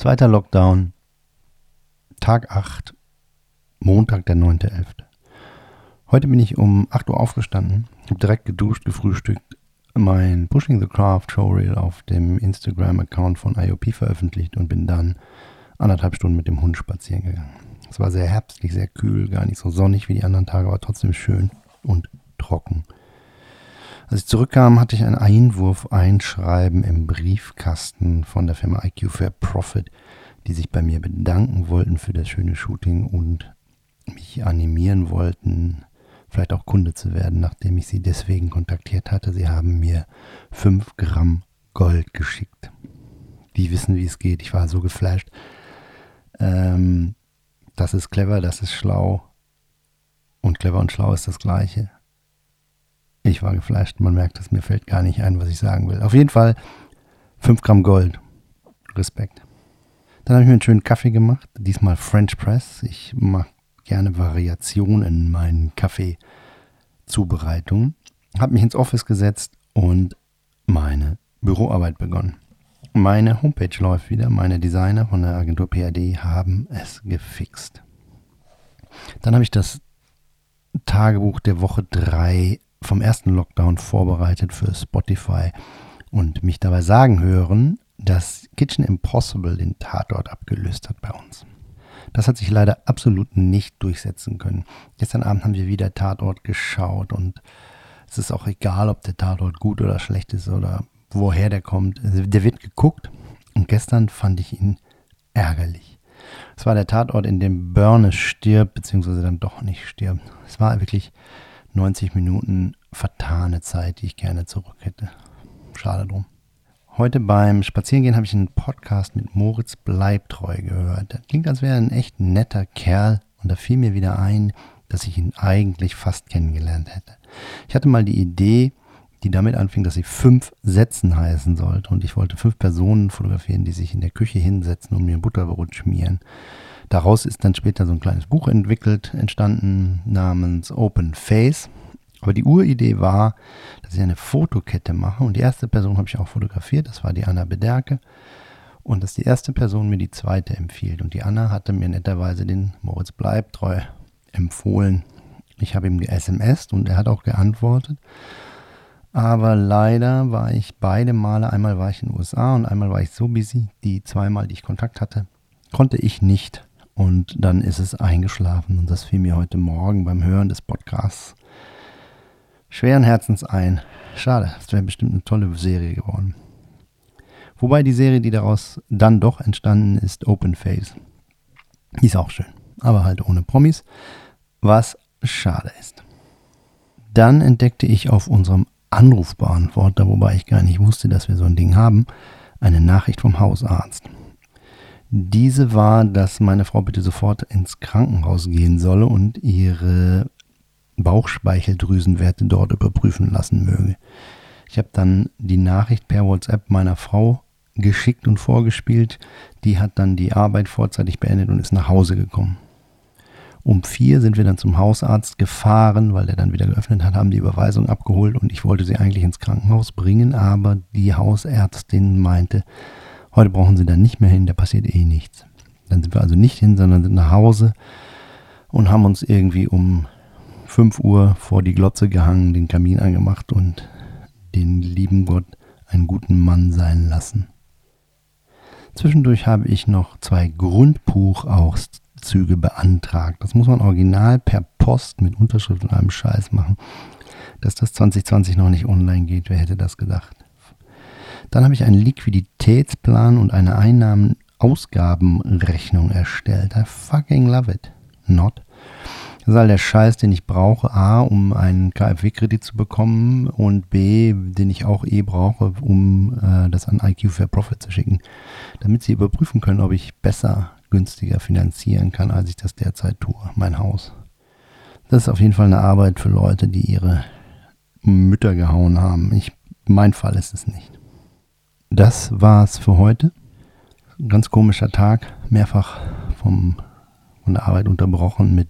Zweiter Lockdown, Tag 8, Montag, der 9.11. Heute bin ich um 8 Uhr aufgestanden, habe direkt geduscht, gefrühstückt, mein Pushing the Craft Showreel auf dem Instagram-Account von IOP veröffentlicht und bin dann anderthalb Stunden mit dem Hund spazieren gegangen. Es war sehr herbstlich, sehr kühl, gar nicht so sonnig wie die anderen Tage, aber trotzdem schön und trocken. Als ich zurückkam, hatte ich ein Einwurf-Einschreiben im Briefkasten von der Firma IQ Fair Profit, die sich bei mir bedanken wollten für das schöne Shooting und mich animieren wollten, vielleicht auch Kunde zu werden, nachdem ich sie deswegen kontaktiert hatte. Sie haben mir 5 Gramm Gold geschickt. Die wissen, wie es geht. Ich war so geflasht. Ähm, das ist clever, das ist schlau. Und clever und schlau ist das gleiche. Ich war geflasht, man merkt es, mir fällt gar nicht ein, was ich sagen will. Auf jeden Fall 5 Gramm Gold. Respekt. Dann habe ich mir einen schönen Kaffee gemacht, diesmal French Press. Ich mache gerne Variationen in meinen Kaffeezubereitungen. Habe mich ins Office gesetzt und meine Büroarbeit begonnen. Meine Homepage läuft wieder. Meine Designer von der Agentur PAD haben es gefixt. Dann habe ich das Tagebuch der Woche 3 vom ersten Lockdown vorbereitet für Spotify und mich dabei sagen hören, dass Kitchen Impossible den Tatort abgelöst hat bei uns. Das hat sich leider absolut nicht durchsetzen können. Gestern Abend haben wir wieder Tatort geschaut und es ist auch egal, ob der Tatort gut oder schlecht ist oder woher der kommt. Der wird geguckt und gestern fand ich ihn ärgerlich. Es war der Tatort, in dem Burne stirbt, beziehungsweise dann doch nicht stirbt. Es war wirklich 90 Minuten vertane Zeit, die ich gerne zurück hätte. Schade drum. Heute beim Spazierengehen habe ich einen Podcast mit Moritz Bleibtreu gehört. Das klingt, als wäre er ein echt netter Kerl und da fiel mir wieder ein, dass ich ihn eigentlich fast kennengelernt hätte. Ich hatte mal die Idee, die damit anfing, dass sie fünf Sätzen heißen sollte und ich wollte fünf Personen fotografieren, die sich in der Küche hinsetzen und mir Butterbrot schmieren. Daraus ist dann später so ein kleines Buch entwickelt, entstanden namens Open Face. Aber die Uridee war, dass ich eine Fotokette mache und die erste Person habe ich auch fotografiert, das war die Anna Bederke. Und dass die erste Person mir die zweite empfiehlt. Und die Anna hatte mir netterweise den Moritz Bleibtreu empfohlen. Ich habe ihm SMS und er hat auch geantwortet. Aber leider war ich beide Male, einmal war ich in den USA und einmal war ich so busy, die zweimal, die ich Kontakt hatte, konnte ich nicht und dann ist es eingeschlafen. Und das fiel mir heute Morgen beim Hören des Podcasts schweren Herzens ein. Schade, das wäre bestimmt eine tolle Serie geworden. Wobei die Serie, die daraus dann doch entstanden ist, Open Face. Ist auch schön, aber halt ohne Promis, was schade ist. Dann entdeckte ich auf unserem Anrufbeantworter, wobei ich gar nicht wusste, dass wir so ein Ding haben, eine Nachricht vom Hausarzt. Diese war, dass meine Frau bitte sofort ins Krankenhaus gehen solle und ihre Bauchspeicheldrüsenwerte dort überprüfen lassen möge. Ich habe dann die Nachricht per WhatsApp meiner Frau geschickt und vorgespielt. Die hat dann die Arbeit vorzeitig beendet und ist nach Hause gekommen. Um vier sind wir dann zum Hausarzt gefahren, weil der dann wieder geöffnet hat, haben die Überweisung abgeholt und ich wollte sie eigentlich ins Krankenhaus bringen, aber die Hausärztin meinte, Heute brauchen sie dann nicht mehr hin, da passiert eh nichts. Dann sind wir also nicht hin, sondern sind nach Hause und haben uns irgendwie um 5 Uhr vor die Glotze gehangen, den Kamin angemacht und den lieben Gott einen guten Mann sein lassen. Zwischendurch habe ich noch zwei Grundbuchauszüge beantragt. Das muss man original per Post mit Unterschrift und allem Scheiß machen. Dass das 2020 noch nicht online geht, wer hätte das gedacht? Dann habe ich einen Liquiditätsplan und eine Einnahmen-Ausgabenrechnung erstellt. I fucking love it. Not. Das ist all der Scheiß, den ich brauche. A, um einen KfW-Kredit zu bekommen und B, den ich auch eh brauche, um äh, das an IQ Fair Profit zu schicken. Damit sie überprüfen können, ob ich besser, günstiger finanzieren kann, als ich das derzeit tue. Mein Haus. Das ist auf jeden Fall eine Arbeit für Leute, die ihre Mütter gehauen haben. Ich, mein Fall ist es nicht das war's für heute. Ganz komischer Tag, mehrfach vom, von der Arbeit unterbrochen mit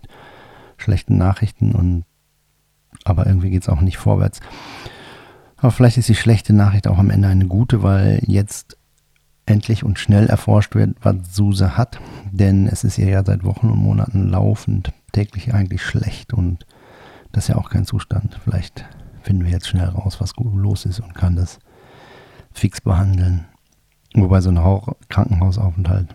schlechten Nachrichten und aber irgendwie geht es auch nicht vorwärts. Aber vielleicht ist die schlechte Nachricht auch am Ende eine gute, weil jetzt endlich und schnell erforscht wird, was Suse hat. Denn es ist ihr ja seit Wochen und Monaten laufend täglich eigentlich schlecht und das ist ja auch kein Zustand. Vielleicht finden wir jetzt schnell raus, was los ist und kann das fix behandeln. Wobei so ein Krankenhausaufenthalt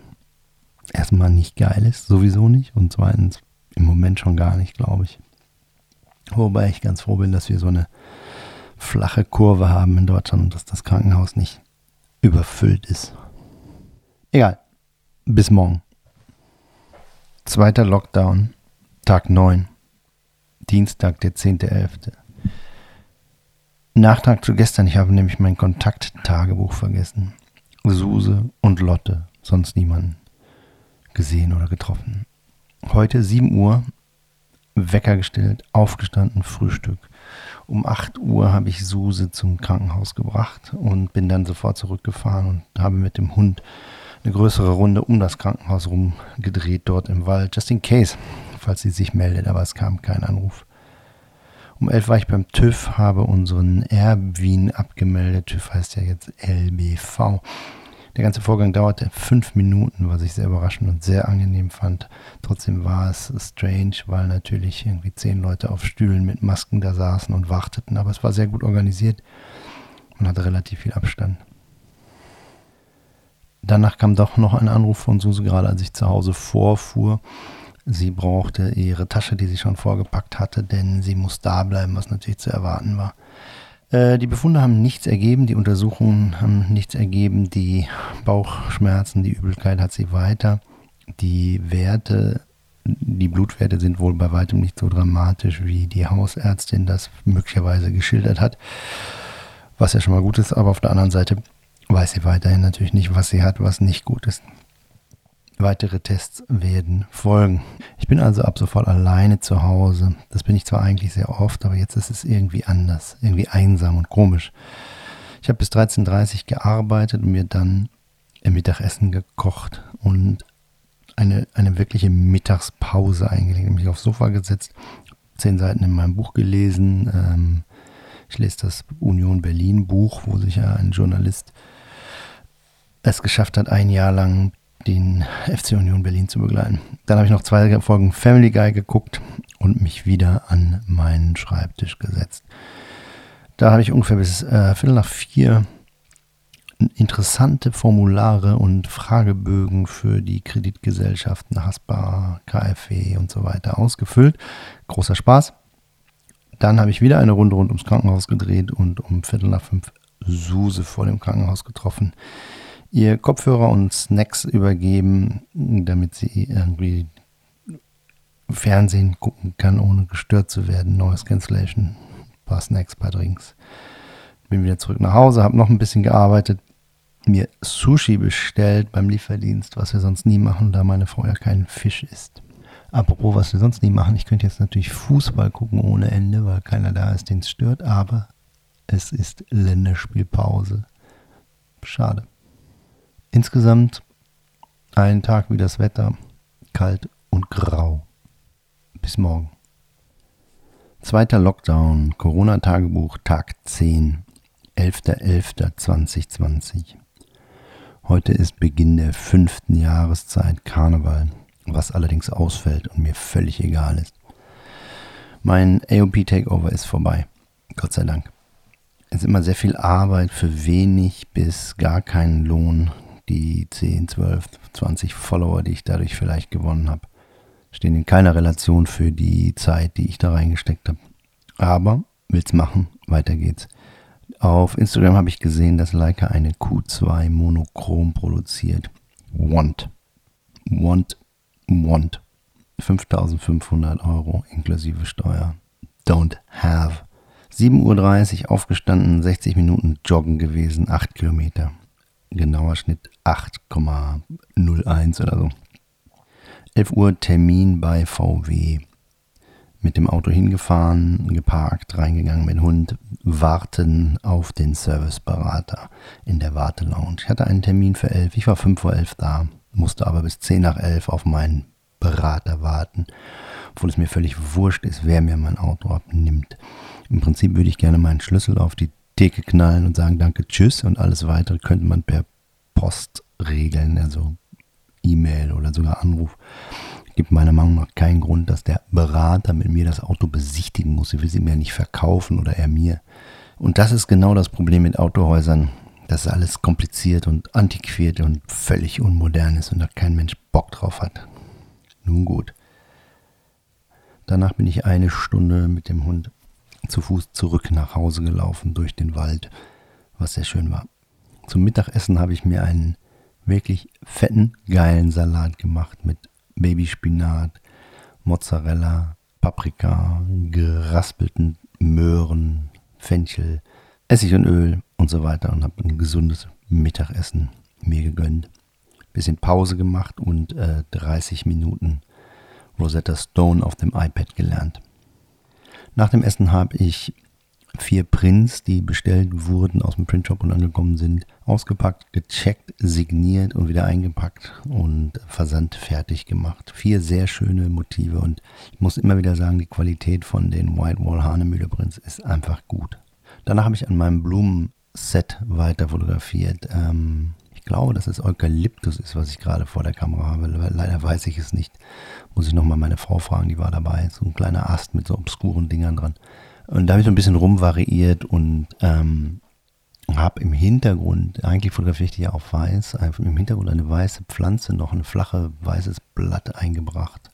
erstmal nicht geil ist, sowieso nicht. Und zweitens im Moment schon gar nicht, glaube ich. Wobei ich ganz froh bin, dass wir so eine flache Kurve haben in Deutschland und dass das Krankenhaus nicht überfüllt ist. Egal. Bis morgen. Zweiter Lockdown, Tag 9. Dienstag, der 10.11. Nachtrag zu gestern. Ich habe nämlich mein Kontakttagebuch vergessen. Suse und Lotte, sonst niemanden gesehen oder getroffen. Heute 7 Uhr, Wecker gestellt, aufgestanden, Frühstück. Um 8 Uhr habe ich Suse zum Krankenhaus gebracht und bin dann sofort zurückgefahren und habe mit dem Hund eine größere Runde um das Krankenhaus rumgedreht, dort im Wald, just in case, falls sie sich meldet, aber es kam kein Anruf. Um 11 war ich beim TÜV, habe unseren Erwin abgemeldet. TÜV heißt ja jetzt LBV. Der ganze Vorgang dauerte fünf Minuten, was ich sehr überraschend und sehr angenehm fand. Trotzdem war es strange, weil natürlich irgendwie zehn Leute auf Stühlen mit Masken da saßen und warteten. Aber es war sehr gut organisiert. Man hatte relativ viel Abstand. Danach kam doch noch ein Anruf von Suse, gerade als ich zu Hause vorfuhr. Sie brauchte ihre Tasche, die sie schon vorgepackt hatte, denn sie muss da bleiben, was natürlich zu erwarten war. Äh, die Befunde haben nichts ergeben, die Untersuchungen haben nichts ergeben, die Bauchschmerzen, die Übelkeit hat sie weiter. Die Werte, die Blutwerte sind wohl bei weitem nicht so dramatisch, wie die Hausärztin das möglicherweise geschildert hat. Was ja schon mal gut ist, aber auf der anderen Seite weiß sie weiterhin natürlich nicht, was sie hat, was nicht gut ist. Weitere Tests werden folgen. Ich bin also ab sofort alleine zu Hause. Das bin ich zwar eigentlich sehr oft, aber jetzt ist es irgendwie anders, irgendwie einsam und komisch. Ich habe bis 13.30 Uhr gearbeitet und mir dann im Mittagessen gekocht und eine, eine wirkliche Mittagspause eingelegt. Mich aufs Sofa gesetzt, zehn Seiten in meinem Buch gelesen. Ähm, ich lese das Union Berlin Buch, wo sich ja ein Journalist es geschafft hat, ein Jahr lang den FC Union Berlin zu begleiten. Dann habe ich noch zwei Folgen Family Guy geguckt und mich wieder an meinen Schreibtisch gesetzt. Da habe ich ungefähr bis äh, Viertel nach vier interessante Formulare und Fragebögen für die Kreditgesellschaften Haspa, KfW und so weiter ausgefüllt. Großer Spaß. Dann habe ich wieder eine Runde rund ums Krankenhaus gedreht und um Viertel nach fünf Suse vor dem Krankenhaus getroffen ihr Kopfhörer und Snacks übergeben, damit sie irgendwie Fernsehen gucken kann, ohne gestört zu werden. Noise Cancellation, ein paar Snacks, ein paar Drinks. Bin wieder zurück nach Hause, habe noch ein bisschen gearbeitet, mir Sushi bestellt beim Lieferdienst, was wir sonst nie machen, da meine Frau ja kein Fisch isst. Apropos, was wir sonst nie machen, ich könnte jetzt natürlich Fußball gucken ohne Ende, weil keiner da ist, den es stört, aber es ist Länderspielpause. Schade. Insgesamt ein Tag wie das Wetter, kalt und grau. Bis morgen. Zweiter Lockdown, Corona-Tagebuch, Tag 10, 11.11.2020. Heute ist Beginn der fünften Jahreszeit Karneval, was allerdings ausfällt und mir völlig egal ist. Mein AOP-Takeover ist vorbei. Gott sei Dank. Es ist immer sehr viel Arbeit für wenig bis gar keinen Lohn die 10, 12, 20 Follower, die ich dadurch vielleicht gewonnen habe, stehen in keiner Relation für die Zeit, die ich da reingesteckt habe. Aber will's machen, weiter geht's. Auf Instagram habe ich gesehen, dass Leica eine Q2 Monochrom produziert. Want. Want. Want. 5500 Euro inklusive Steuer. Don't have. 7.30 Uhr aufgestanden, 60 Minuten joggen gewesen, 8 Kilometer genauer Schnitt 8,01 oder so. 11 Uhr Termin bei VW. Mit dem Auto hingefahren, geparkt, reingegangen mit Hund, warten auf den Serviceberater in der Wartelounge. Ich hatte einen Termin für 11, ich war 5 vor 11 da, musste aber bis 10 nach 11 auf meinen Berater warten, obwohl es mir völlig wurscht ist, wer mir mein Auto abnimmt. Im Prinzip würde ich gerne meinen Schlüssel auf die Theke knallen und sagen Danke, Tschüss und alles weitere könnte man per Post regeln, also E-Mail oder sogar Anruf. Gibt meiner Meinung nach keinen Grund, dass der Berater mit mir das Auto besichtigen muss. Sie will sie mir nicht verkaufen oder er mir. Und das ist genau das Problem mit Autohäusern, dass alles kompliziert und antiquiert und völlig unmodern ist und da kein Mensch Bock drauf hat. Nun gut. Danach bin ich eine Stunde mit dem Hund zu Fuß zurück nach Hause gelaufen durch den Wald, was sehr schön war. Zum Mittagessen habe ich mir einen wirklich fetten, geilen Salat gemacht mit Babyspinat, Mozzarella, Paprika, geraspelten Möhren, Fenchel, Essig und Öl und so weiter und habe ein gesundes Mittagessen mir gegönnt. Bisschen Pause gemacht und äh, 30 Minuten Rosetta Stone auf dem iPad gelernt. Nach dem Essen habe ich vier Prints, die bestellt wurden, aus dem Printshop und angekommen sind, ausgepackt, gecheckt, signiert und wieder eingepackt und Versand fertig gemacht. Vier sehr schöne Motive und ich muss immer wieder sagen, die Qualität von den White Wall Hanemühle Prints ist einfach gut. Danach habe ich an meinem Blumenset weiter fotografiert. Ähm, ich glaube, dass es Eukalyptus ist, was ich gerade vor der Kamera habe. Leider weiß ich es nicht. Muss ich nochmal meine Frau fragen, die war dabei. So ein kleiner Ast mit so obskuren Dingern dran. Und da habe ich so ein bisschen rumvariiert und ähm, habe im Hintergrund, eigentlich fotografiere ich die ja auf weiß, einfach im Hintergrund eine weiße Pflanze, noch ein flache weißes Blatt eingebracht.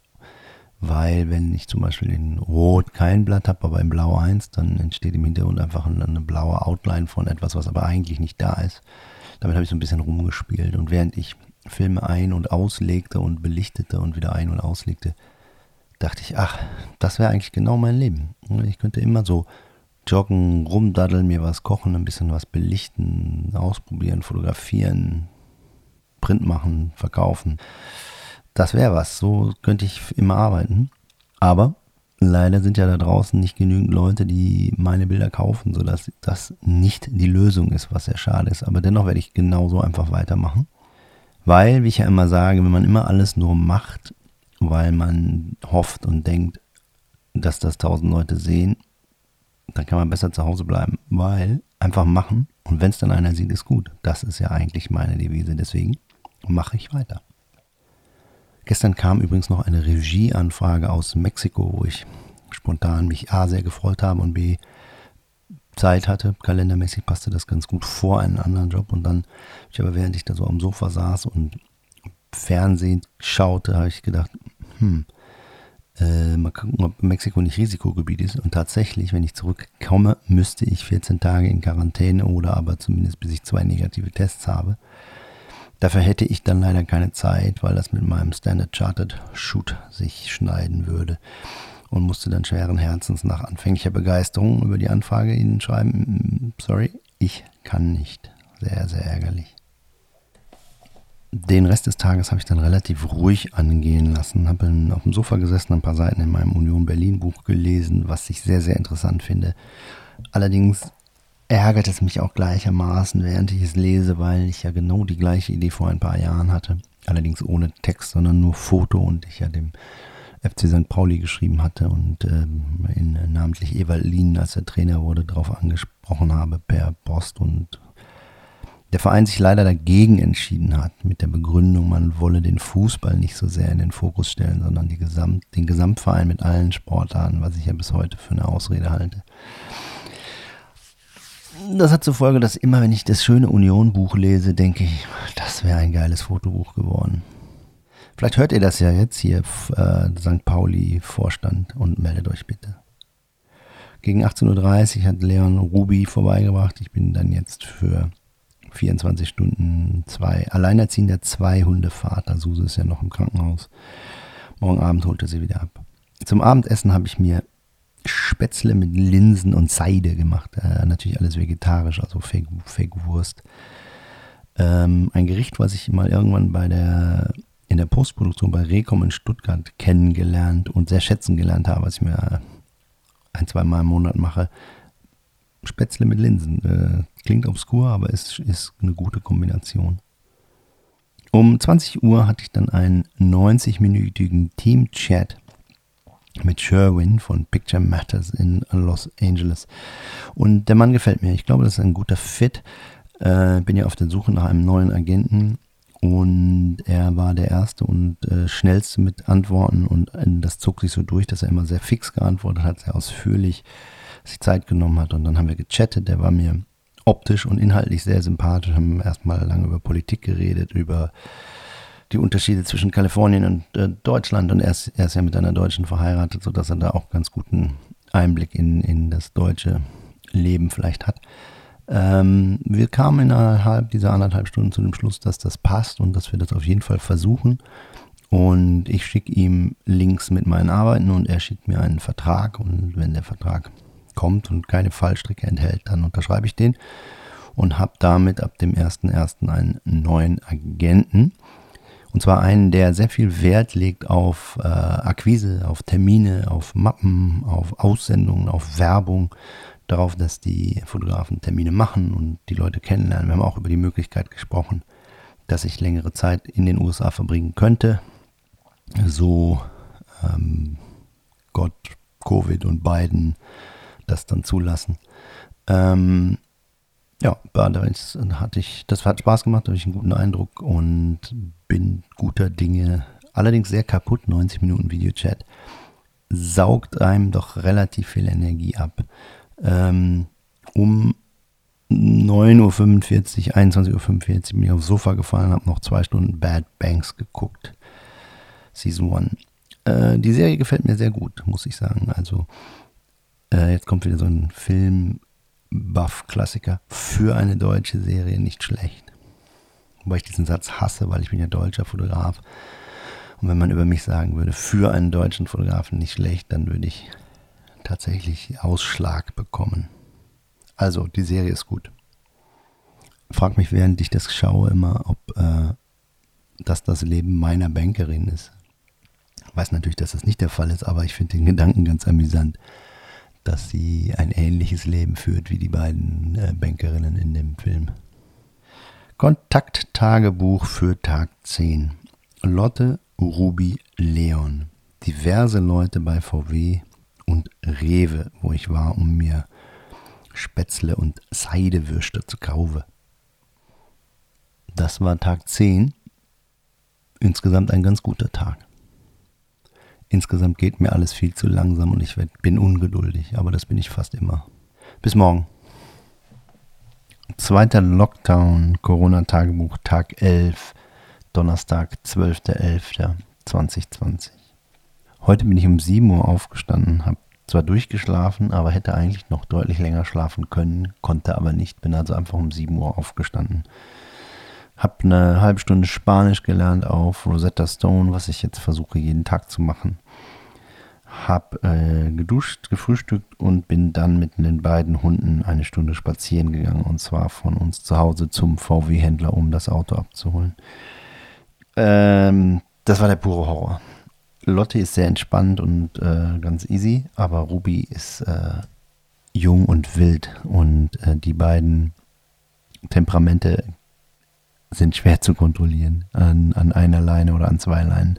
Weil wenn ich zum Beispiel in Rot kein Blatt habe, aber in Blau eins, dann entsteht im Hintergrund einfach eine blaue Outline von etwas, was aber eigentlich nicht da ist. Damit habe ich so ein bisschen rumgespielt. Und während ich Filme ein- und auslegte und belichtete und wieder ein- und auslegte, dachte ich, ach, das wäre eigentlich genau mein Leben. Ich könnte immer so joggen, rumdaddeln, mir was kochen, ein bisschen was belichten, ausprobieren, fotografieren, Print machen, verkaufen. Das wäre was. So könnte ich immer arbeiten. Aber leider sind ja da draußen nicht genügend Leute, die meine Bilder kaufen, sodass das nicht die Lösung ist, was sehr schade ist. Aber dennoch werde ich genauso einfach weitermachen. Weil, wie ich ja immer sage, wenn man immer alles nur macht, weil man hofft und denkt, dass das tausend Leute sehen, dann kann man besser zu Hause bleiben, weil einfach machen und wenn es dann einer sieht, ist gut. Das ist ja eigentlich meine Devise, deswegen mache ich weiter. Gestern kam übrigens noch eine Regieanfrage aus Mexiko, wo ich spontan mich A sehr gefreut habe und B Zeit hatte. Kalendermäßig passte das ganz gut vor einen anderen Job und dann, ich aber während ich da so am Sofa saß und Fernsehen schaute, habe ich gedacht, hm, äh, mal gucken, ob Mexiko nicht Risikogebiet ist. Und tatsächlich, wenn ich zurückkomme, müsste ich 14 Tage in Quarantäne oder aber zumindest bis ich zwei negative Tests habe. Dafür hätte ich dann leider keine Zeit, weil das mit meinem Standard Chartered Shoot sich schneiden würde. Und musste dann schweren Herzens nach anfänglicher Begeisterung über die Anfrage Ihnen schreiben, sorry, ich kann nicht. Sehr, sehr ärgerlich den Rest des Tages habe ich dann relativ ruhig angehen lassen, habe auf dem Sofa gesessen, ein paar Seiten in meinem Union Berlin Buch gelesen, was ich sehr, sehr interessant finde. Allerdings ärgert es mich auch gleichermaßen, während ich es lese, weil ich ja genau die gleiche Idee vor ein paar Jahren hatte. Allerdings ohne Text, sondern nur Foto und ich ja dem FC St. Pauli geschrieben hatte und ähm, in, namentlich Ewald Lien, als er Trainer wurde, darauf angesprochen habe per Post und der Verein sich leider dagegen entschieden hat, mit der Begründung, man wolle den Fußball nicht so sehr in den Fokus stellen, sondern die Gesamt, den Gesamtverein mit allen Sportarten, was ich ja bis heute für eine Ausrede halte. Das hat zur Folge, dass immer, wenn ich das schöne Union-Buch lese, denke ich, das wäre ein geiles Fotobuch geworden. Vielleicht hört ihr das ja jetzt hier, äh, St. Pauli-Vorstand, und meldet euch bitte. Gegen 18.30 Uhr hat Leon Ruby vorbeigebracht. Ich bin dann jetzt für 24 Stunden zwei, alleinerziehender zwei Hundevater. Suse ist ja noch im Krankenhaus. Morgen Abend holt er sie wieder ab. Zum Abendessen habe ich mir Spätzle mit Linsen und Seide gemacht. Äh, natürlich alles vegetarisch, also Fake, Fake Wurst. Ähm, ein Gericht, was ich mal irgendwann bei der in der Postproduktion bei Recom in Stuttgart kennengelernt und sehr schätzen gelernt habe, was ich mir ein, zwei Mal im Monat mache. Spätzle mit Linsen. Äh, klingt obskur, aber es ist eine gute Kombination. Um 20 Uhr hatte ich dann einen 90-minütigen Team-Chat mit Sherwin von Picture Matters in Los Angeles. Und der Mann gefällt mir. Ich glaube, das ist ein guter Fit. Äh, bin ja auf der Suche nach einem neuen Agenten und er war der erste und äh, schnellste mit Antworten und äh, das zog sich so durch, dass er immer sehr fix geantwortet hat, sehr ausführlich sich Zeit genommen hat und dann haben wir gechattet. Der war mir optisch und inhaltlich sehr sympathisch, haben erstmal lange über Politik geredet, über die Unterschiede zwischen Kalifornien und äh, Deutschland und er ist, er ist ja mit einer Deutschen verheiratet, sodass er da auch ganz guten Einblick in, in das deutsche Leben vielleicht hat. Ähm, wir kamen innerhalb dieser anderthalb Stunden zu dem Schluss, dass das passt und dass wir das auf jeden Fall versuchen. Und ich schicke ihm Links mit meinen Arbeiten und er schickt mir einen Vertrag. Und wenn der Vertrag kommt und keine Fallstricke enthält, dann unterschreibe ich den und habe damit ab dem 1.1. einen neuen Agenten. Und zwar einen, der sehr viel Wert legt auf äh, Akquise, auf Termine, auf Mappen, auf Aussendungen, auf Werbung darauf, dass die Fotografen Termine machen und die Leute kennenlernen. Wir haben auch über die Möglichkeit gesprochen, dass ich längere Zeit in den USA verbringen könnte. So ähm, Gott, Covid und Biden das dann zulassen. Ähm, ja, das hatte ich, das hat Spaß gemacht, habe ich einen guten Eindruck und bin guter Dinge. Allerdings sehr kaputt, 90 Minuten Videochat saugt einem doch relativ viel Energie ab ähm, um 9.45 Uhr, 21.45 Uhr bin ich aufs Sofa gefallen, habe noch zwei Stunden Bad Banks geguckt. Season 1. Äh, die Serie gefällt mir sehr gut, muss ich sagen. Also, äh, jetzt kommt wieder so ein Film-Buff-Klassiker. Für eine deutsche Serie nicht schlecht. Wobei ich diesen Satz hasse, weil ich bin ja deutscher Fotograf. Und wenn man über mich sagen würde, für einen deutschen Fotografen nicht schlecht, dann würde ich tatsächlich Ausschlag bekommen. Also, die Serie ist gut. Frag mich, während ich das schaue, immer, ob äh, das das Leben meiner Bankerin ist. Ich weiß natürlich, dass das nicht der Fall ist, aber ich finde den Gedanken ganz amüsant, dass sie ein ähnliches Leben führt wie die beiden äh, Bankerinnen in dem Film. Kontakttagebuch für Tag 10. Lotte, Ruby, Leon. Diverse Leute bei VW und Rewe, wo ich war, um mir Spätzle und Seidewürste zu kaufen. Das war Tag 10. Insgesamt ein ganz guter Tag. Insgesamt geht mir alles viel zu langsam und ich bin ungeduldig, aber das bin ich fast immer. Bis morgen. Zweiter Lockdown, Corona-Tagebuch, Tag 11, Donnerstag, 12.11.2020. Heute bin ich um 7 Uhr aufgestanden, habe zwar durchgeschlafen, aber hätte eigentlich noch deutlich länger schlafen können, konnte aber nicht, bin also einfach um 7 Uhr aufgestanden. Hab eine halbe Stunde Spanisch gelernt auf Rosetta Stone, was ich jetzt versuche jeden Tag zu machen. Hab äh, geduscht, gefrühstückt und bin dann mit den beiden Hunden eine Stunde spazieren gegangen und zwar von uns zu Hause zum VW-Händler, um das Auto abzuholen. Ähm, das war der pure Horror. Lotte ist sehr entspannt und äh, ganz easy, aber Ruby ist äh, jung und wild und äh, die beiden Temperamente sind schwer zu kontrollieren an, an einer Leine oder an zwei Leinen.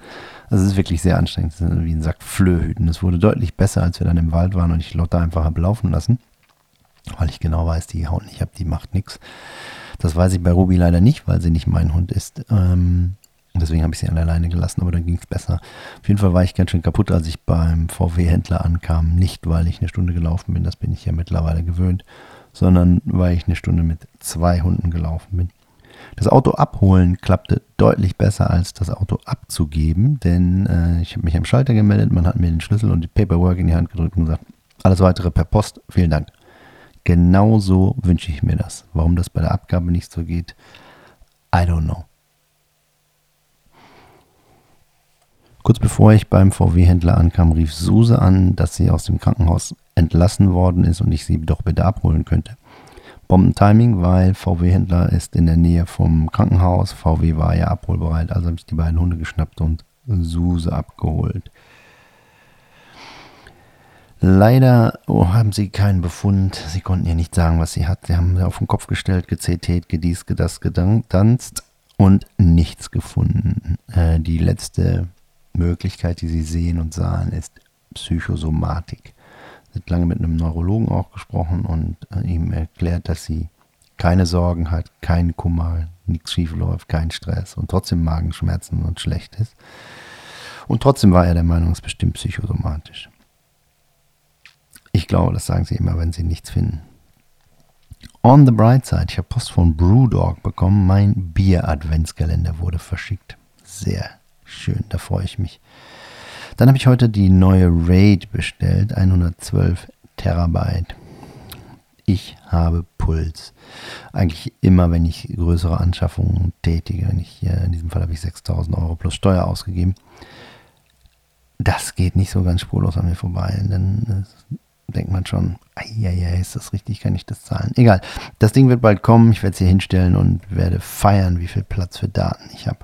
Es ist wirklich sehr anstrengend. Es ist wie ein Sack Flöhüten. Es wurde deutlich besser, als wir dann im Wald waren und ich Lotte einfach habe laufen lassen, weil ich genau weiß, die haut nicht ab, die macht nichts. Das weiß ich bei Ruby leider nicht, weil sie nicht mein Hund ist. Ähm, deswegen habe ich sie an der Leine gelassen, aber dann ging es besser. Auf jeden Fall war ich ganz schön kaputt, als ich beim VW-Händler ankam. Nicht, weil ich eine Stunde gelaufen bin, das bin ich ja mittlerweile gewöhnt, sondern weil ich eine Stunde mit zwei Hunden gelaufen bin. Das Auto abholen klappte deutlich besser als das Auto abzugeben, denn äh, ich habe mich am Schalter gemeldet, man hat mir den Schlüssel und die Paperwork in die Hand gedrückt und gesagt, alles weitere per Post, vielen Dank. Genauso wünsche ich mir das. Warum das bei der Abgabe nicht so geht, I don't know. Kurz bevor ich beim VW-Händler ankam, rief Suse an, dass sie aus dem Krankenhaus entlassen worden ist und ich sie doch bitte abholen könnte. Bombentiming, weil VW-Händler ist in der Nähe vom Krankenhaus. VW war ja abholbereit, also habe ich die beiden Hunde geschnappt und Suse abgeholt. Leider oh, haben sie keinen Befund. Sie konnten ihr nicht sagen, was sie hat. Sie haben sie auf den Kopf gestellt, gezetet, gedies, gedas, gedanzt und nichts gefunden. Äh, die letzte Möglichkeit, die sie sehen und sahen, ist Psychosomatik. Sie hat lange mit einem Neurologen auch gesprochen und äh, ihm erklärt, dass sie keine Sorgen hat, kein Kummer, nichts schief läuft, kein Stress und trotzdem Magenschmerzen und schlecht ist. Und trotzdem war er der Meinung, es ist bestimmt psychosomatisch. Ich glaube, das sagen sie immer, wenn sie nichts finden. On the bright side, ich habe Post von Brewdog bekommen. Mein Bier-Adventskalender wurde verschickt. Sehr schön, da freue ich mich. Dann habe ich heute die neue Raid bestellt, 112 Terabyte. Ich habe Puls. Eigentlich immer, wenn ich größere Anschaffungen tätige. Wenn ich, in diesem Fall habe ich 6000 Euro plus Steuer ausgegeben. Das geht nicht so ganz spurlos an mir vorbei. Dann denkt man schon, ja, ist das richtig, kann ich das zahlen? Egal. Das Ding wird bald kommen. Ich werde es hier hinstellen und werde feiern, wie viel Platz für Daten ich habe.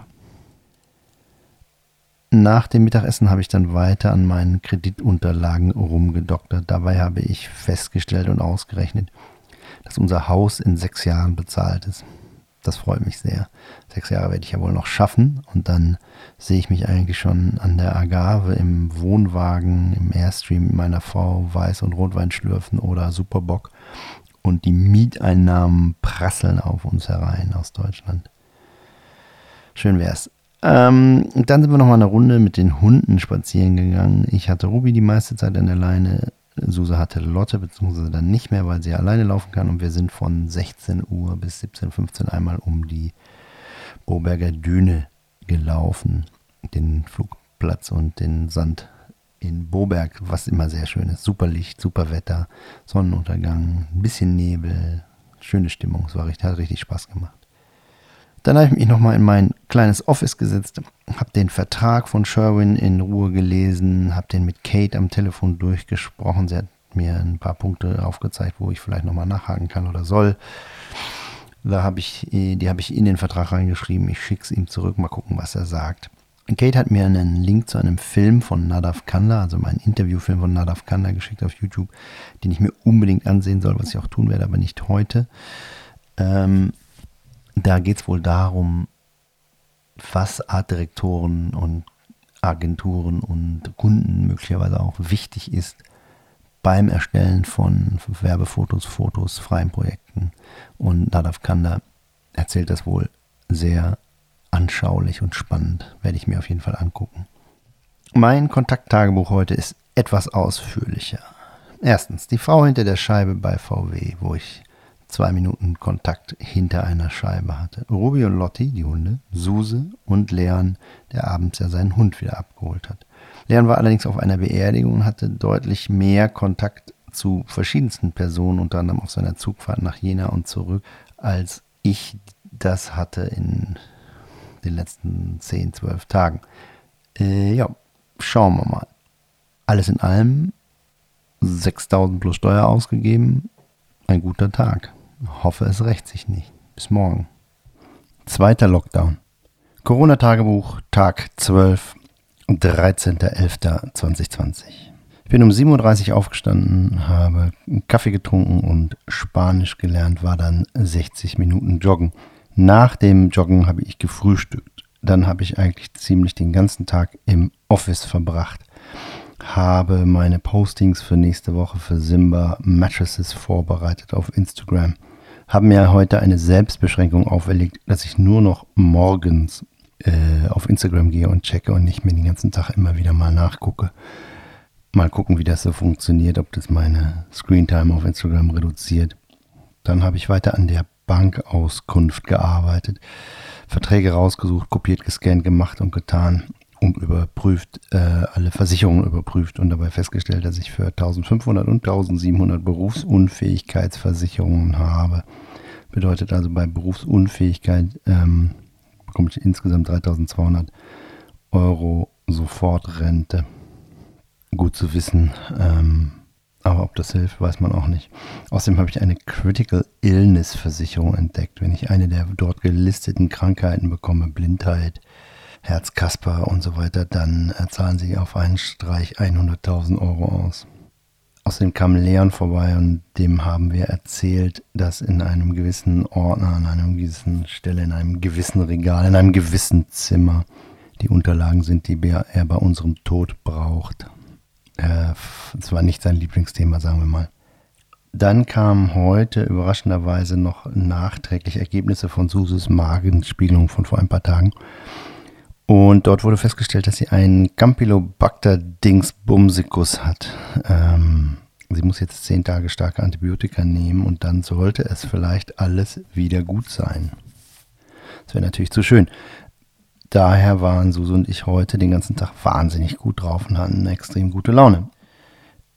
Nach dem Mittagessen habe ich dann weiter an meinen Kreditunterlagen rumgedoktert. Dabei habe ich festgestellt und ausgerechnet, dass unser Haus in sechs Jahren bezahlt ist. Das freut mich sehr. Sechs Jahre werde ich ja wohl noch schaffen und dann sehe ich mich eigentlich schon an der Agave im Wohnwagen, im Airstream mit meiner Frau Weiß- und Rotwein schlürfen oder Superbock und die Mieteinnahmen prasseln auf uns herein aus Deutschland. Schön wär's. Ähm, dann sind wir noch mal eine Runde mit den Hunden spazieren gegangen. Ich hatte Ruby die meiste Zeit an der Leine. Suse hatte Lotte, beziehungsweise dann nicht mehr, weil sie alleine laufen kann. Und wir sind von 16 Uhr bis 17, 15 einmal um die Boberger Düne gelaufen. Den Flugplatz und den Sand in Boberg, was immer sehr schön ist. Super Licht, super Wetter, Sonnenuntergang, ein bisschen Nebel, schöne Stimmung. Es war richtig, hat richtig Spaß gemacht. Dann habe ich mich nochmal in mein kleines Office gesetzt, habe den Vertrag von Sherwin in Ruhe gelesen, habe den mit Kate am Telefon durchgesprochen. Sie hat mir ein paar Punkte aufgezeigt, wo ich vielleicht nochmal nachhaken kann oder soll. Da habe ich, die habe ich in den Vertrag reingeschrieben. Ich schicke es ihm zurück, mal gucken, was er sagt. Kate hat mir einen Link zu einem Film von Nadav Kanda, also meinen Interviewfilm von Nadav Kanda geschickt auf YouTube, den ich mir unbedingt ansehen soll, was ich auch tun werde, aber nicht heute. Ähm, da geht es wohl darum, was Artdirektoren und Agenturen und Kunden möglicherweise auch wichtig ist beim Erstellen von Werbefotos, Fotos, freien Projekten. Und Nadav Kanda erzählt das wohl sehr anschaulich und spannend. Werde ich mir auf jeden Fall angucken. Mein Kontakttagebuch heute ist etwas ausführlicher. Erstens, die Frau hinter der Scheibe bei VW, wo ich zwei Minuten Kontakt hinter einer Scheibe hatte. Ruby und Lotti, die Hunde, Suse und Leon, der abends ja seinen Hund wieder abgeholt hat. Leon war allerdings auf einer Beerdigung und hatte deutlich mehr Kontakt zu verschiedensten Personen, unter anderem auf seiner Zugfahrt nach Jena und zurück, als ich das hatte in den letzten 10, 12 Tagen. Äh, ja, schauen wir mal. Alles in allem 6000 plus Steuer ausgegeben. Ein guter Tag. Hoffe, es rächt sich nicht. Bis morgen. Zweiter Lockdown. Corona-Tagebuch, Tag 12, 13.11.2020. Ich bin um 7.30 Uhr aufgestanden, habe Kaffee getrunken und Spanisch gelernt, war dann 60 Minuten joggen. Nach dem Joggen habe ich gefrühstückt. Dann habe ich eigentlich ziemlich den ganzen Tag im Office verbracht habe meine Postings für nächste Woche für Simba Mattresses vorbereitet auf Instagram haben mir heute eine Selbstbeschränkung auferlegt, dass ich nur noch morgens äh, auf Instagram gehe und checke und nicht mehr den ganzen Tag immer wieder mal nachgucke. Mal gucken, wie das so funktioniert, ob das meine Screentime auf Instagram reduziert. Dann habe ich weiter an der Bankauskunft gearbeitet, Verträge rausgesucht, kopiert, gescannt, gemacht und getan überprüft, äh, alle Versicherungen überprüft und dabei festgestellt, dass ich für 1500 und 1700 Berufsunfähigkeitsversicherungen habe. Bedeutet also bei Berufsunfähigkeit ähm, bekomme ich insgesamt 3200 Euro Sofortrente. Gut zu wissen, ähm, aber ob das hilft, weiß man auch nicht. Außerdem habe ich eine Critical Illness Versicherung entdeckt. Wenn ich eine der dort gelisteten Krankheiten bekomme, Blindheit, Herzkasper und so weiter, dann äh, zahlen sie auf einen Streich 100.000 Euro aus. Außerdem kam Leon vorbei und dem haben wir erzählt, dass in einem gewissen Ordner, an einer gewissen Stelle, in einem gewissen Regal, in einem gewissen Zimmer die Unterlagen sind, die er bei unserem Tod braucht. Es äh, war nicht sein Lieblingsthema, sagen wir mal. Dann kamen heute überraschenderweise noch nachträglich Ergebnisse von Suses Magenspiegelung von vor ein paar Tagen. Und dort wurde festgestellt, dass sie einen Campylobacter Dingsbumsicus hat. Ähm, sie muss jetzt zehn Tage starke Antibiotika nehmen und dann sollte es vielleicht alles wieder gut sein. Das wäre natürlich zu schön. Daher waren Suse und ich heute den ganzen Tag wahnsinnig gut drauf und hatten eine extrem gute Laune.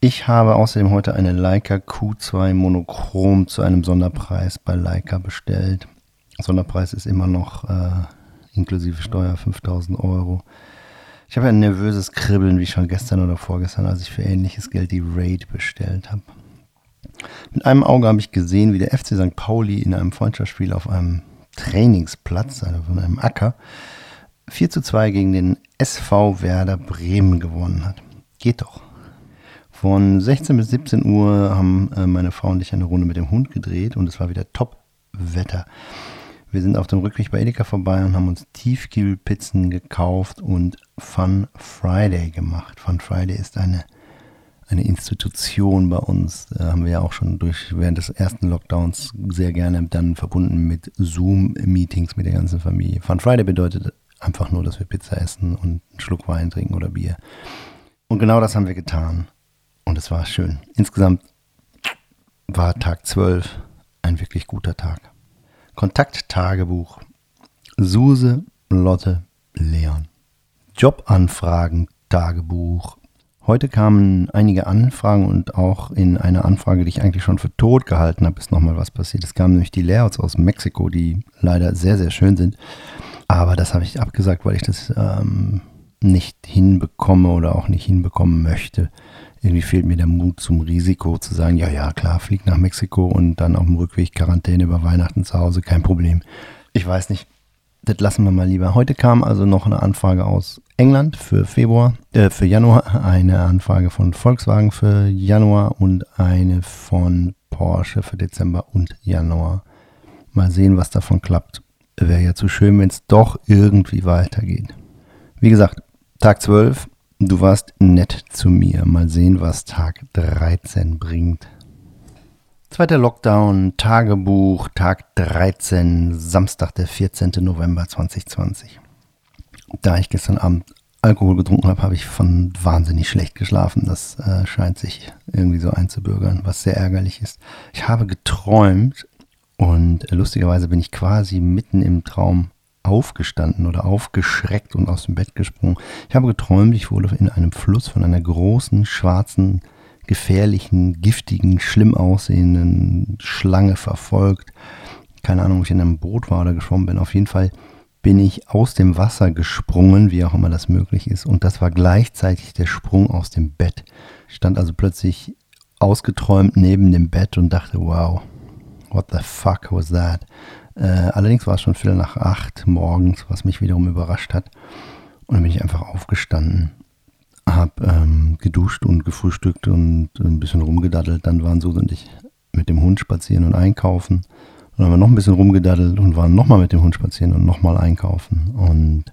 Ich habe außerdem heute eine Leica Q2 Monochrom zu einem Sonderpreis bei Leica bestellt. Sonderpreis ist immer noch äh, inklusive Steuer 5000 Euro. Ich habe ein nervöses Kribbeln wie schon gestern oder vorgestern, als ich für ähnliches Geld die Raid bestellt habe. Mit einem Auge habe ich gesehen, wie der FC St. Pauli in einem Freundschaftsspiel auf einem Trainingsplatz, also von einem Acker, 4 zu 2 gegen den SV Werder Bremen gewonnen hat. Geht doch. Von 16 bis 17 Uhr haben äh, meine Frau und ich eine Runde mit dem Hund gedreht und es war wieder Top-Wetter. Wir sind auf dem Rückweg bei Edeka vorbei und haben uns Tiefkühlpizzen gekauft und Fun Friday gemacht. Fun Friday ist eine, eine Institution bei uns. Da haben wir ja auch schon durch während des ersten Lockdowns sehr gerne dann verbunden mit Zoom-Meetings mit der ganzen Familie. Fun Friday bedeutet einfach nur, dass wir Pizza essen und einen Schluck Wein trinken oder Bier. Und genau das haben wir getan. Und es war schön. Insgesamt war Tag 12 ein wirklich guter Tag. Kontakttagebuch. Suse, Lotte, Leon. Jobanfragen Tagebuch. Heute kamen einige Anfragen und auch in einer Anfrage, die ich eigentlich schon für tot gehalten habe, ist nochmal was passiert. Es kamen nämlich die Layouts aus Mexiko, die leider sehr, sehr schön sind. Aber das habe ich abgesagt, weil ich das ähm, nicht hinbekomme oder auch nicht hinbekommen möchte irgendwie fehlt mir der Mut zum Risiko zu sagen, ja, ja, klar, flieg nach Mexiko und dann auf dem Rückweg Quarantäne über Weihnachten zu Hause, kein Problem. Ich weiß nicht, das lassen wir mal lieber. Heute kam also noch eine Anfrage aus England für Februar, äh, für Januar, eine Anfrage von Volkswagen für Januar und eine von Porsche für Dezember und Januar. Mal sehen, was davon klappt. Wäre ja zu schön, wenn es doch irgendwie weitergeht. Wie gesagt, Tag 12, Du warst nett zu mir. Mal sehen, was Tag 13 bringt. Zweiter Lockdown, Tagebuch, Tag 13, Samstag, der 14. November 2020. Da ich gestern Abend Alkohol getrunken habe, habe ich von wahnsinnig schlecht geschlafen. Das äh, scheint sich irgendwie so einzubürgern, was sehr ärgerlich ist. Ich habe geträumt und lustigerweise bin ich quasi mitten im Traum aufgestanden oder aufgeschreckt und aus dem Bett gesprungen. Ich habe geträumt, ich wurde in einem Fluss von einer großen, schwarzen, gefährlichen, giftigen, schlimm aussehenden Schlange verfolgt. Keine Ahnung, ob ich in einem Boot war oder geschwommen bin. Auf jeden Fall bin ich aus dem Wasser gesprungen, wie auch immer das möglich ist. Und das war gleichzeitig der Sprung aus dem Bett. Ich stand also plötzlich ausgeträumt neben dem Bett und dachte, wow, what the fuck was that? Äh, allerdings war es schon Viertel nach acht morgens, was mich wiederum überrascht hat. Und dann bin ich einfach aufgestanden, habe ähm, geduscht und gefrühstückt und ein bisschen rumgedaddelt. Dann waren Susi und ich mit dem Hund spazieren und einkaufen. Und dann haben wir noch ein bisschen rumgedaddelt und waren nochmal mit dem Hund spazieren und nochmal einkaufen. Und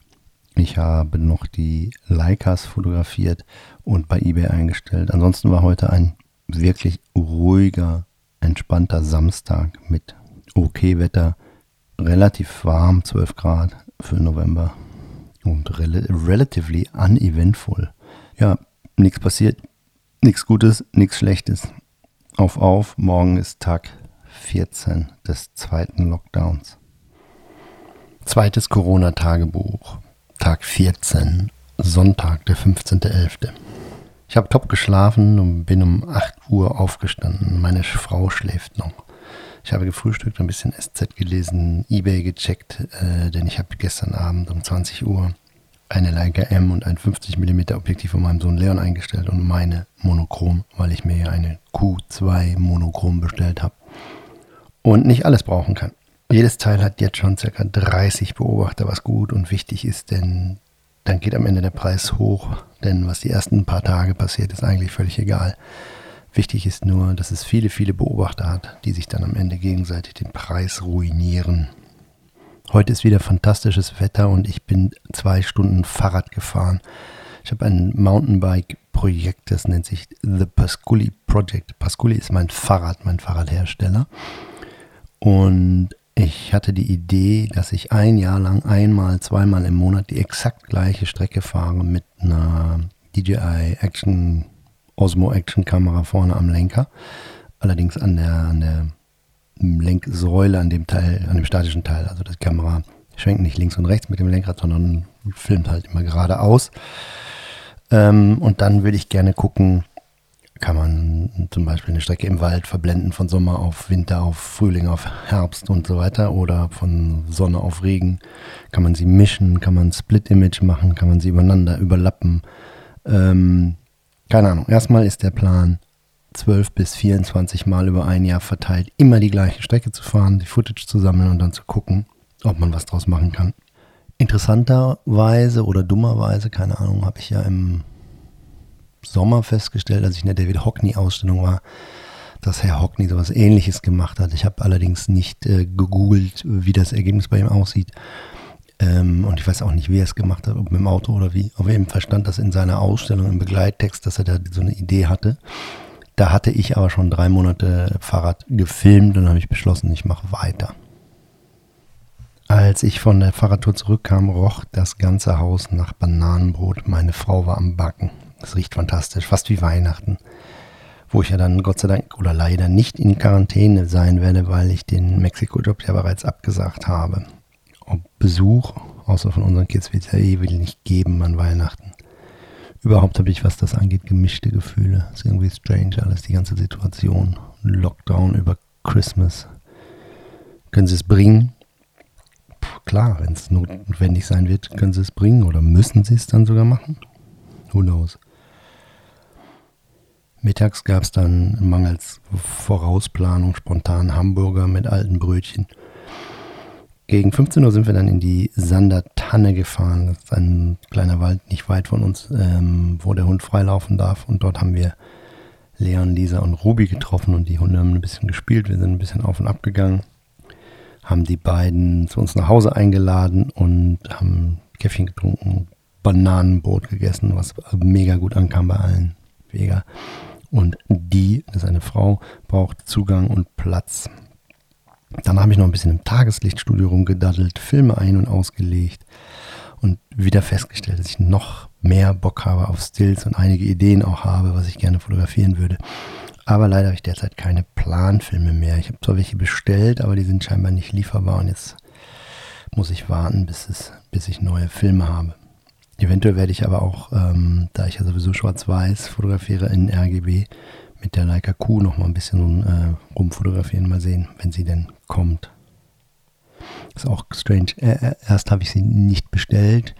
ich habe noch die Leicas fotografiert und bei eBay eingestellt. Ansonsten war heute ein wirklich ruhiger, entspannter Samstag mit okay Wetter relativ warm, 12 Grad für November. Und rel relatively uneventful. Ja, nichts passiert, nichts Gutes, nichts Schlechtes. Auf, auf, morgen ist Tag 14 des zweiten Lockdowns. Zweites Corona-Tagebuch, Tag 14, Sonntag, der 15.11. Ich habe top geschlafen und bin um 8 Uhr aufgestanden. Meine Frau schläft noch. Ich habe gefrühstückt, ein bisschen SZ gelesen, Ebay gecheckt, äh, denn ich habe gestern Abend um 20 Uhr eine Leica M und ein 50mm Objektiv von meinem Sohn Leon eingestellt und meine Monochrom, weil ich mir eine Q2 Monochrom bestellt habe und nicht alles brauchen kann. Jedes Teil hat jetzt schon ca. 30 Beobachter, was gut und wichtig ist, denn dann geht am Ende der Preis hoch, denn was die ersten paar Tage passiert, ist eigentlich völlig egal. Wichtig ist nur, dass es viele, viele Beobachter hat, die sich dann am Ende gegenseitig den Preis ruinieren. Heute ist wieder fantastisches Wetter und ich bin zwei Stunden Fahrrad gefahren. Ich habe ein Mountainbike-Projekt, das nennt sich The Pasculi Project. Pasculi ist mein Fahrrad, mein Fahrradhersteller. Und ich hatte die Idee, dass ich ein Jahr lang einmal, zweimal im Monat die exakt gleiche Strecke fahre mit einer DJI Action Osmo Action Kamera vorne am Lenker. Allerdings an der, an der Lenksäule, an dem Teil, an dem statischen Teil. Also die Kamera schwenkt nicht links und rechts mit dem Lenkrad, sondern filmt halt immer geradeaus. Ähm, und dann würde ich gerne gucken, kann man zum Beispiel eine Strecke im Wald verblenden von Sommer auf Winter, auf Frühling, auf Herbst und so weiter oder von Sonne auf Regen. Kann man sie mischen, kann man Split-Image machen, kann man sie übereinander überlappen. Ähm, keine Ahnung. Erstmal ist der Plan, 12 bis 24 Mal über ein Jahr verteilt immer die gleiche Strecke zu fahren, die Footage zu sammeln und dann zu gucken, ob man was draus machen kann. Interessanterweise oder dummerweise, keine Ahnung, habe ich ja im Sommer festgestellt, als ich in der David Hockney-Ausstellung war, dass Herr Hockney sowas ähnliches gemacht hat. Ich habe allerdings nicht äh, gegoogelt, wie das Ergebnis bei ihm aussieht. Ähm, und ich weiß auch nicht, wie er es gemacht hat, ob mit dem Auto oder wie. Auf jeden Fall stand das in seiner Ausstellung im Begleittext, dass er da so eine Idee hatte. Da hatte ich aber schon drei Monate Fahrrad gefilmt und habe ich beschlossen, ich mache weiter. Als ich von der Fahrradtour zurückkam, roch das ganze Haus nach Bananenbrot. Meine Frau war am Backen. Das riecht fantastisch, fast wie Weihnachten. Wo ich ja dann Gott sei Dank oder leider nicht in Quarantäne sein werde, weil ich den Mexiko-Job ja bereits abgesagt habe. Besuch, außer von unseren Kids, wird es ja eh nicht geben an Weihnachten. Überhaupt habe ich, was das angeht, gemischte Gefühle. Ist irgendwie strange alles, die ganze Situation. Lockdown über Christmas. Können Sie es bringen? Puh, klar, wenn es notwendig sein wird, können Sie es bringen oder müssen Sie es dann sogar machen? Who knows? Mittags gab es dann mangels Vorausplanung spontan Hamburger mit alten Brötchen. Gegen 15 Uhr sind wir dann in die Sandertanne gefahren. Das ist ein kleiner Wald nicht weit von uns, ähm, wo der Hund freilaufen darf. Und dort haben wir Leon, Lisa und Ruby getroffen und die Hunde haben ein bisschen gespielt. Wir sind ein bisschen auf und ab gegangen, haben die beiden zu uns nach Hause eingeladen und haben Käffchen getrunken, Bananenbrot gegessen, was mega gut ankam bei allen. Mega. Und die, das ist eine Frau, braucht Zugang und Platz. Dann habe ich noch ein bisschen im Tageslichtstudio rumgedaddelt, Filme ein- und ausgelegt und wieder festgestellt, dass ich noch mehr Bock habe auf Stills und einige Ideen auch habe, was ich gerne fotografieren würde. Aber leider habe ich derzeit keine Planfilme mehr. Ich habe zwar welche bestellt, aber die sind scheinbar nicht lieferbar und jetzt muss ich warten, bis, es, bis ich neue Filme habe. Eventuell werde ich aber auch, ähm, da ich ja sowieso schwarz-weiß fotografiere in RGB, mit der Leica Q noch mal ein bisschen äh, rumfotografieren. Mal sehen, wenn sie denn kommt. Ist auch strange. Äh, erst habe ich sie nicht bestellt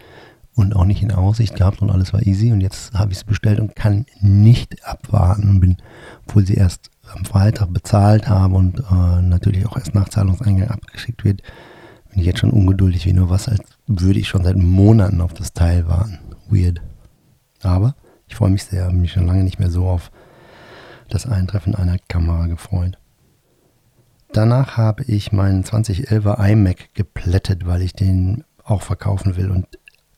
und auch nicht in Aussicht gehabt und alles war easy. Und jetzt habe ich sie bestellt und kann nicht abwarten und bin, obwohl sie erst am Freitag bezahlt habe und äh, natürlich auch erst nach Zahlungseingang abgeschickt wird, bin ich jetzt schon ungeduldig wie nur was, als würde ich schon seit Monaten auf das Teil warten. Weird. Aber ich freue mich sehr, mich schon lange nicht mehr so auf das Eintreffen einer Kamera gefreut. Danach habe ich meinen 2011er iMac geplättet, weil ich den auch verkaufen will und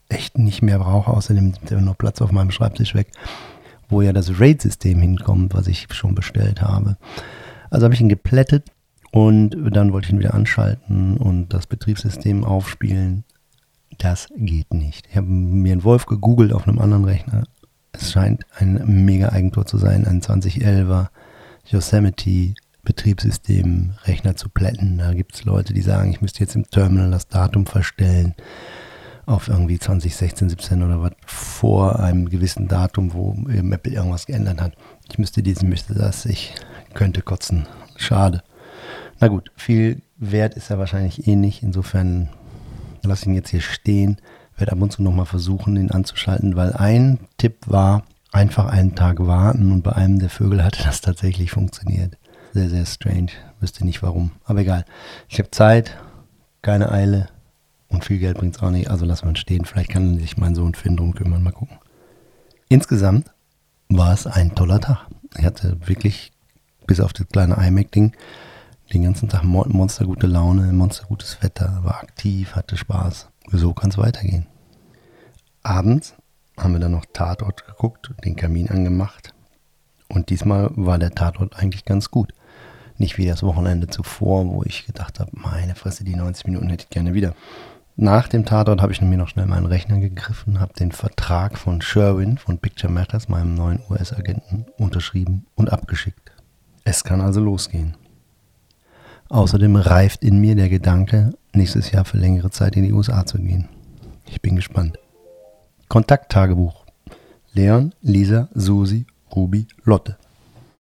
echt nicht mehr brauche. Außerdem ist ja noch Platz auf meinem Schreibtisch weg, wo ja das RAID-System hinkommt, was ich schon bestellt habe. Also habe ich ihn geplättet und dann wollte ich ihn wieder anschalten und das Betriebssystem aufspielen. Das geht nicht. Ich habe mir einen Wolf gegoogelt auf einem anderen Rechner. Es scheint ein mega Eigentor zu sein, ein 2011er Yosemite Betriebssystem Rechner zu plätten. Da gibt es Leute, die sagen, ich müsste jetzt im Terminal das Datum verstellen auf irgendwie 2016, 17 oder was vor einem gewissen Datum, wo Apple irgendwas geändert hat. Ich müsste dies, müsste das, ich könnte kotzen. Schade. Na gut, viel wert ist er wahrscheinlich eh nicht. Insofern lasse ich ihn jetzt hier stehen. Werde ab und zu nochmal versuchen, ihn anzuschalten, weil ein Tipp war, einfach einen Tag warten und bei einem der Vögel hatte das tatsächlich funktioniert. Sehr, sehr strange. Wüsste nicht warum. Aber egal. Ich habe Zeit, keine Eile und viel Geld bringt es auch nicht. Also wir ihn stehen. Vielleicht kann sich mein Sohn Finn drum kümmern. Mal gucken. Insgesamt war es ein toller Tag. Ich hatte wirklich, bis auf das kleine iMac-Ding, den ganzen Tag monster gute Laune, monster gutes Wetter, war aktiv, hatte Spaß. So kann es weitergehen. Abends haben wir dann noch Tatort geguckt, den Kamin angemacht. Und diesmal war der Tatort eigentlich ganz gut. Nicht wie das Wochenende zuvor, wo ich gedacht habe, meine Fresse, die 90 Minuten hätte ich gerne wieder. Nach dem Tatort habe ich mir noch schnell meinen Rechner gegriffen, habe den Vertrag von Sherwin von Picture Matters, meinem neuen US-Agenten, unterschrieben und abgeschickt. Es kann also losgehen. Außerdem reift in mir der Gedanke, nächstes Jahr für längere Zeit in die USA zu gehen. Ich bin gespannt. Kontakttagebuch. Leon, Lisa, Susi, Ruby, Lotte.